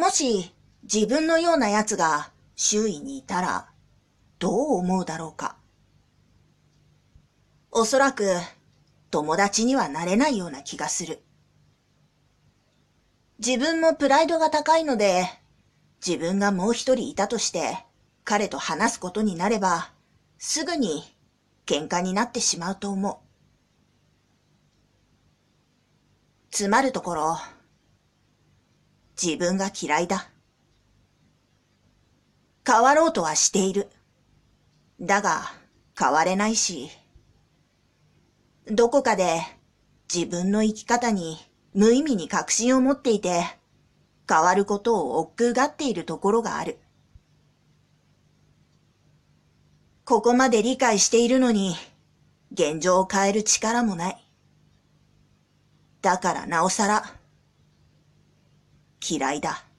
もし自分のような奴が周囲にいたらどう思うだろうか。おそらく友達にはなれないような気がする。自分もプライドが高いので、自分がもう一人いたとして彼と話すことになれば、すぐに喧嘩になってしまうと思う。つまるところ、自分が嫌いだ。変わろうとはしている。だが、変われないし、どこかで自分の生き方に無意味に確信を持っていて、変わることを億劫がっているところがある。ここまで理解しているのに、現状を変える力もない。だからなおさら、嫌いだ。